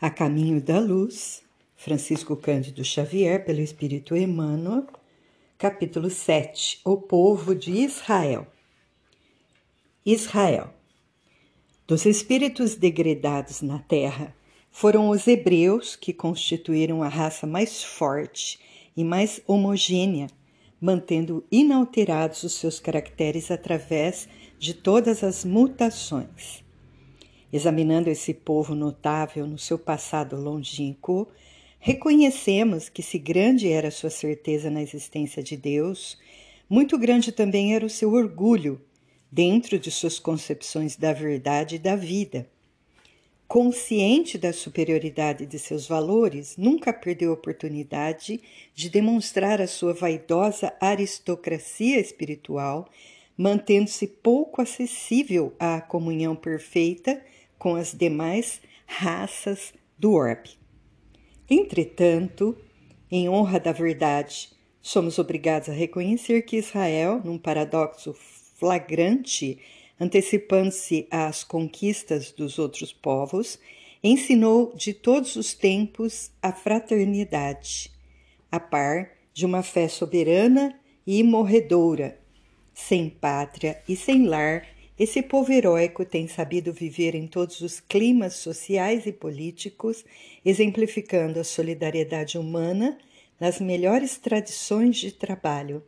A Caminho da Luz, Francisco Cândido Xavier, pelo Espírito Emmanuel, capítulo 7 O povo de Israel. Israel. Dos espíritos degredados na terra, foram os hebreus que constituíram a raça mais forte e mais homogênea, mantendo inalterados os seus caracteres através de todas as mutações. Examinando esse povo notável no seu passado longínquo, reconhecemos que, se grande era sua certeza na existência de Deus, muito grande também era o seu orgulho dentro de suas concepções da verdade e da vida. Consciente da superioridade de seus valores, nunca perdeu a oportunidade de demonstrar a sua vaidosa aristocracia espiritual, mantendo-se pouco acessível à comunhão perfeita com as demais raças do orbe. Entretanto, em honra da verdade, somos obrigados a reconhecer que Israel, num paradoxo flagrante, antecipando-se às conquistas dos outros povos, ensinou de todos os tempos a fraternidade, a par de uma fé soberana e morredoura, sem pátria e sem lar esse povo heróico tem sabido viver em todos os climas sociais e políticos, exemplificando a solidariedade humana nas melhores tradições de trabalho.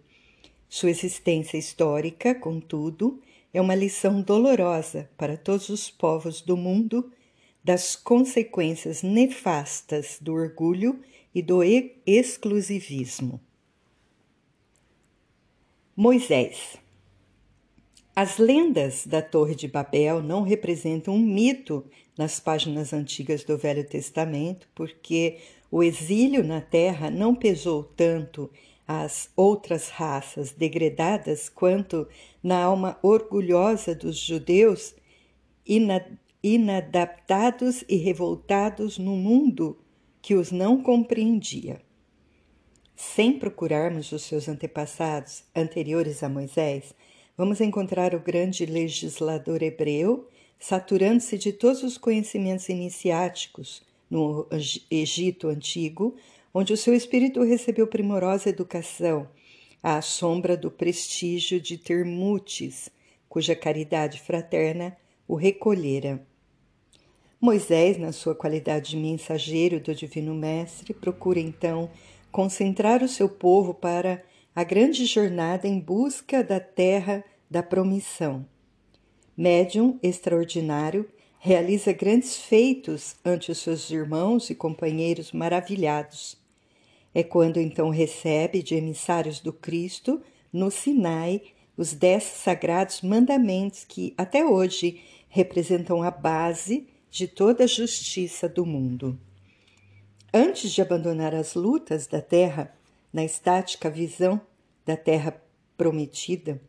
Sua existência histórica, contudo, é uma lição dolorosa para todos os povos do mundo das consequências nefastas do orgulho e do exclusivismo. Moisés as lendas da Torre de Babel não representam um mito nas páginas antigas do Velho Testamento, porque o exílio na terra não pesou tanto às outras raças degredadas quanto na alma orgulhosa dos judeus inadaptados e revoltados no mundo que os não compreendia. Sem procurarmos os seus antepassados anteriores a Moisés, vamos encontrar o grande legislador hebreu saturando-se de todos os conhecimentos iniciáticos no Egito antigo, onde o seu espírito recebeu primorosa educação, à sombra do prestígio de Termutes, cuja caridade fraterna o recolhera. Moisés, na sua qualidade de mensageiro do Divino Mestre, procura então concentrar o seu povo para a grande jornada em busca da terra da promissão. Médium extraordinário, realiza grandes feitos ante os seus irmãos e companheiros maravilhados. É quando então recebe de emissários do Cristo, no Sinai, os dez sagrados mandamentos que, até hoje, representam a base de toda a justiça do mundo. Antes de abandonar as lutas da terra, na estática visão da terra prometida,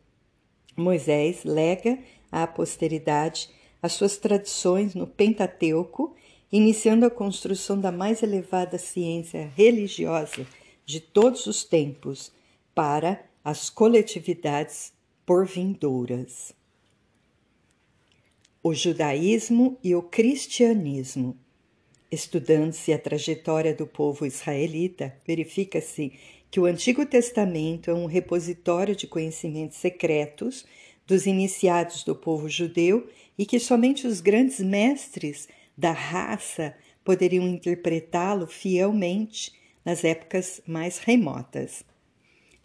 Moisés lega à posteridade as suas tradições no Pentateuco, iniciando a construção da mais elevada ciência religiosa de todos os tempos para as coletividades porvindouras. O judaísmo e o cristianismo Estudando-se a trajetória do povo israelita, verifica-se que o Antigo Testamento é um repositório de conhecimentos secretos dos iniciados do povo judeu e que somente os grandes mestres da raça poderiam interpretá-lo fielmente nas épocas mais remotas.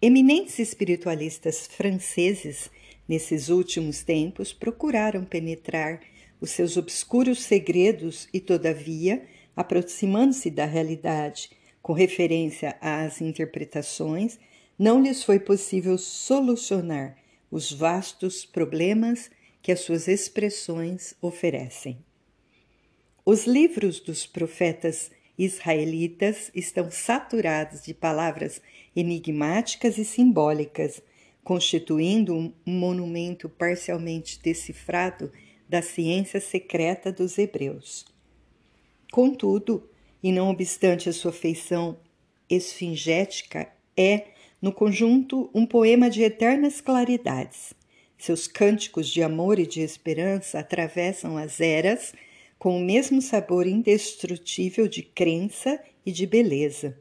Eminentes espiritualistas franceses, nesses últimos tempos, procuraram penetrar os seus obscuros segredos e, todavia, aproximando-se da realidade com referência às interpretações, não lhes foi possível solucionar os vastos problemas que as suas expressões oferecem. Os livros dos profetas israelitas estão saturados de palavras enigmáticas e simbólicas, constituindo um monumento parcialmente decifrado da ciência secreta dos hebreus. Contudo, e não obstante a sua feição esfingética, é, no conjunto, um poema de eternas claridades. Seus cânticos de amor e de esperança atravessam as eras, com o mesmo sabor indestrutível de crença e de beleza.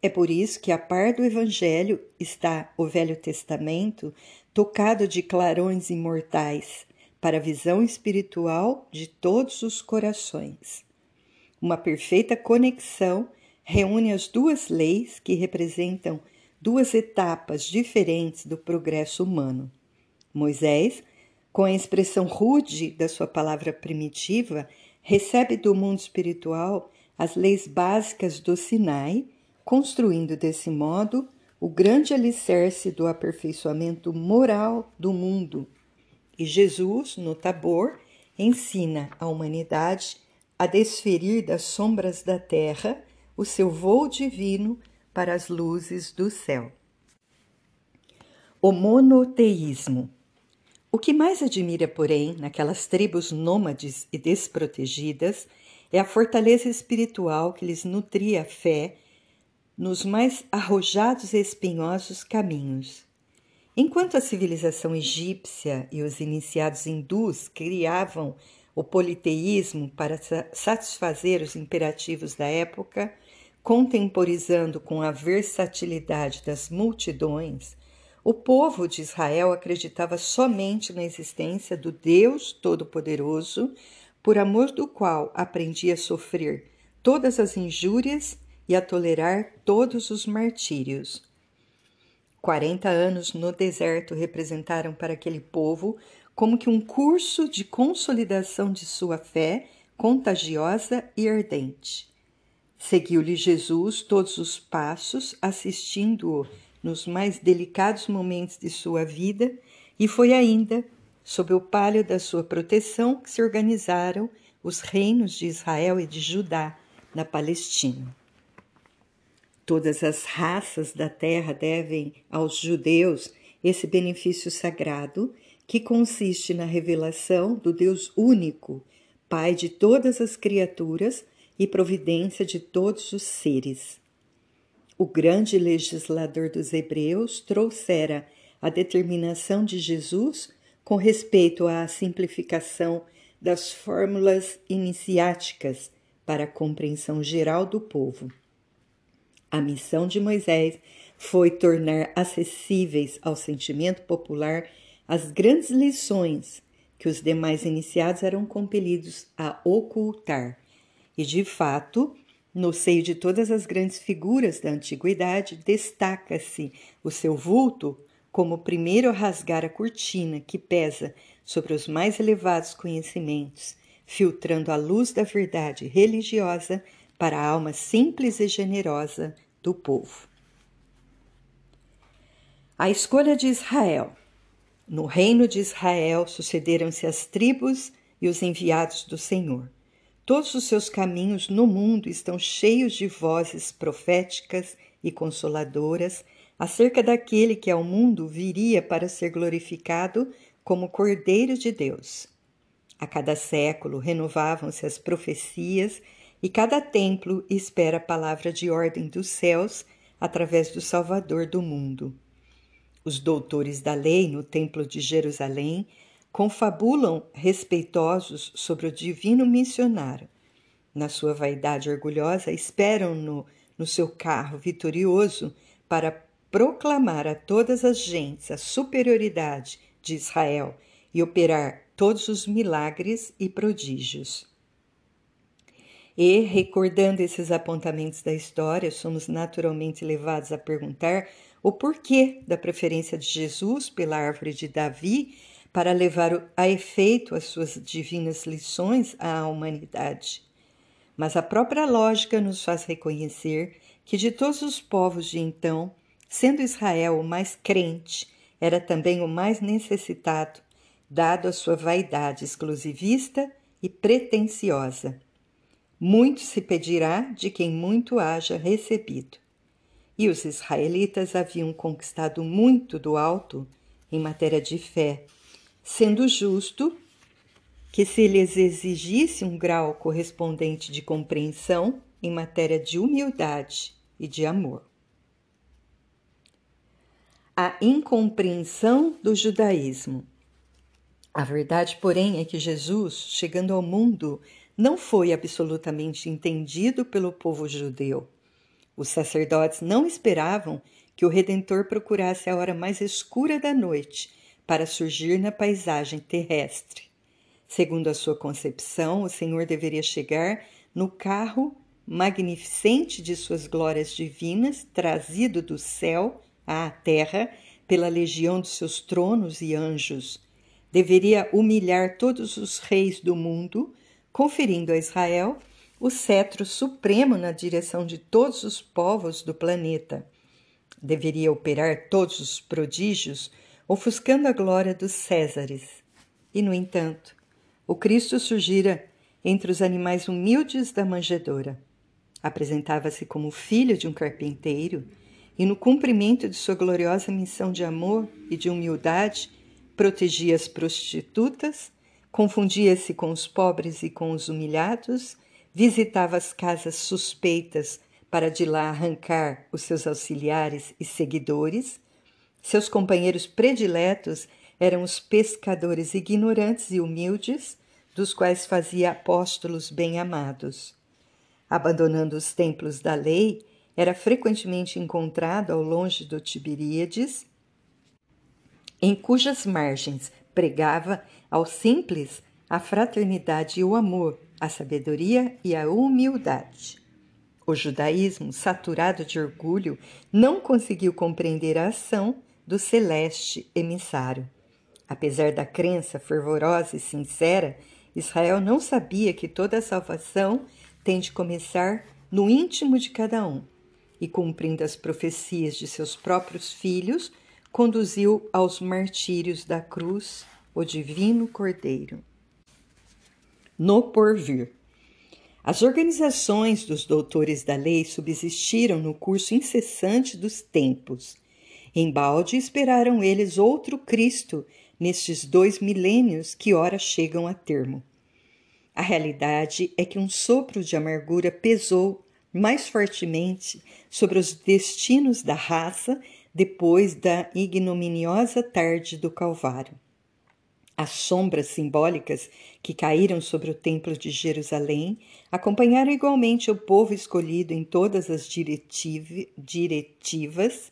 É por isso que, a par do Evangelho, está o Velho Testamento tocado de clarões imortais para a visão espiritual de todos os corações. Uma perfeita conexão reúne as duas leis que representam duas etapas diferentes do progresso humano. Moisés, com a expressão rude da sua palavra primitiva, recebe do mundo espiritual as leis básicas do Sinai, construindo desse modo o grande alicerce do aperfeiçoamento moral do mundo. E Jesus, no Tabor, ensina a humanidade a desferir das sombras da terra o seu voo divino para as luzes do céu. O monoteísmo. O que mais admira, porém, naquelas tribos nômades e desprotegidas é a fortaleza espiritual que lhes nutria a fé nos mais arrojados e espinhosos caminhos. Enquanto a civilização egípcia e os iniciados hindus criavam o politeísmo para satisfazer os imperativos da época, contemporizando com a versatilidade das multidões, o povo de Israel acreditava somente na existência do Deus Todo-Poderoso, por amor do qual aprendia a sofrer todas as injúrias e a tolerar todos os martírios. Quarenta anos no deserto representaram para aquele povo como que um curso de consolidação de sua fé contagiosa e ardente. Seguiu-lhe Jesus todos os passos, assistindo-o nos mais delicados momentos de sua vida, e foi ainda, sob o palio da sua proteção, que se organizaram os reinos de Israel e de Judá na Palestina. Todas as raças da terra devem aos judeus esse benefício sagrado que consiste na revelação do Deus único, Pai de todas as criaturas e providência de todos os seres. O grande legislador dos Hebreus trouxera a determinação de Jesus com respeito à simplificação das fórmulas iniciáticas para a compreensão geral do povo. A missão de Moisés foi tornar acessíveis ao sentimento popular as grandes lições que os demais iniciados eram compelidos a ocultar. E, de fato, no seio de todas as grandes figuras da antiguidade, destaca-se o seu vulto como o primeiro a rasgar a cortina que pesa sobre os mais elevados conhecimentos, filtrando a luz da verdade religiosa para a alma simples e generosa do povo. A escolha de Israel. No reino de Israel sucederam-se as tribos e os enviados do Senhor. Todos os seus caminhos no mundo estão cheios de vozes proféticas e consoladoras acerca daquele que ao mundo viria para ser glorificado como Cordeiro de Deus. A cada século renovavam-se as profecias e cada templo espera a palavra de ordem dos céus através do Salvador do mundo. Os doutores da lei no Templo de Jerusalém confabulam respeitosos sobre o divino missionário. Na sua vaidade orgulhosa, esperam-no no seu carro vitorioso para proclamar a todas as gentes a superioridade de Israel e operar todos os milagres e prodígios. E, recordando esses apontamentos da história, somos naturalmente levados a perguntar o porquê da preferência de Jesus pela árvore de Davi para levar a efeito as suas divinas lições à humanidade. Mas a própria lógica nos faz reconhecer que de todos os povos de então, sendo Israel o mais crente, era também o mais necessitado, dado a sua vaidade exclusivista e pretensiosa. Muito se pedirá de quem muito haja recebido. E os israelitas haviam conquistado muito do alto em matéria de fé, sendo justo que se lhes exigisse um grau correspondente de compreensão em matéria de humildade e de amor. A incompreensão do judaísmo. A verdade, porém, é que Jesus, chegando ao mundo não foi absolutamente entendido pelo povo judeu. Os sacerdotes não esperavam que o Redentor procurasse a hora mais escura da noite para surgir na paisagem terrestre. Segundo a sua concepção, o Senhor deveria chegar no carro magnificente de suas glórias divinas, trazido do céu à terra pela legião dos seus tronos e anjos. Deveria humilhar todos os reis do mundo, conferindo a Israel o cetro supremo na direção de todos os povos do planeta. Deveria operar todos os prodígios, ofuscando a glória dos Césares. E, no entanto, o Cristo surgira entre os animais humildes da manjedoura. Apresentava-se como filho de um carpinteiro e, no cumprimento de sua gloriosa missão de amor e de humildade, protegia as prostitutas, confundia-se com os pobres e com os humilhados, visitava as casas suspeitas para de lá arrancar os seus auxiliares e seguidores. Seus companheiros prediletos eram os pescadores ignorantes e humildes, dos quais fazia apóstolos bem-amados. Abandonando os templos da lei, era frequentemente encontrado ao longe do Tiberíades, em cujas margens pregava aos simples a fraternidade e o amor, a sabedoria e a humildade. O judaísmo, saturado de orgulho, não conseguiu compreender a ação do celeste emissário. Apesar da crença fervorosa e sincera, Israel não sabia que toda a salvação tem de começar no íntimo de cada um, e cumprindo as profecias de seus próprios filhos, conduziu aos martírios da cruz o divino Cordeiro. No porvir. As organizações dos doutores da lei subsistiram no curso incessante dos tempos. Embalde esperaram eles outro Cristo nestes dois milênios que ora chegam a termo. A realidade é que um sopro de amargura pesou mais fortemente sobre os destinos da raça depois da ignominiosa tarde do Calvário. As sombras simbólicas que caíram sobre o Templo de Jerusalém acompanharam igualmente o povo escolhido em todas as diretivas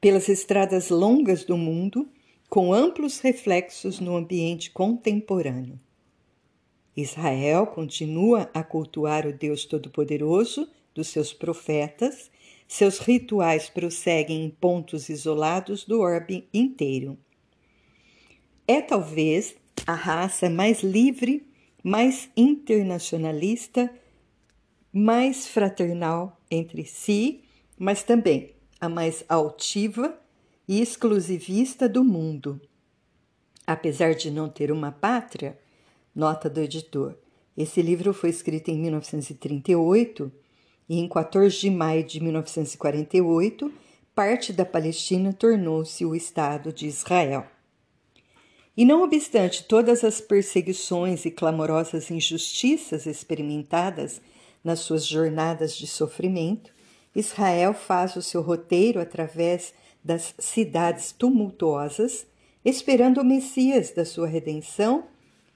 pelas estradas longas do mundo com amplos reflexos no ambiente contemporâneo. Israel continua a cultuar o Deus Todo-Poderoso dos seus profetas, seus rituais prosseguem em pontos isolados do orbe inteiro. É talvez a raça mais livre, mais internacionalista, mais fraternal entre si, mas também a mais altiva e exclusivista do mundo. Apesar de não ter uma pátria, nota do editor, esse livro foi escrito em 1938 e em 14 de maio de 1948, parte da Palestina tornou-se o Estado de Israel. E não obstante todas as perseguições e clamorosas injustiças experimentadas nas suas jornadas de sofrimento, Israel faz o seu roteiro através das cidades tumultuosas, esperando o Messias da sua redenção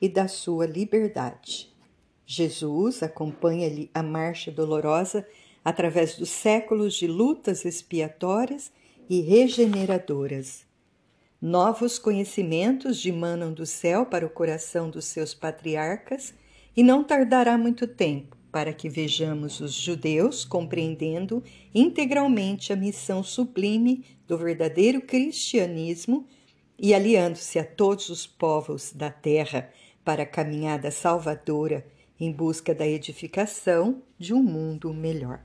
e da sua liberdade. Jesus acompanha-lhe a marcha dolorosa através dos séculos de lutas expiatórias e regeneradoras. Novos conhecimentos dimanam do céu para o coração dos seus patriarcas, e não tardará muito tempo para que vejamos os judeus compreendendo integralmente a missão sublime do verdadeiro cristianismo e aliando-se a todos os povos da terra para a caminhada salvadora em busca da edificação de um mundo melhor.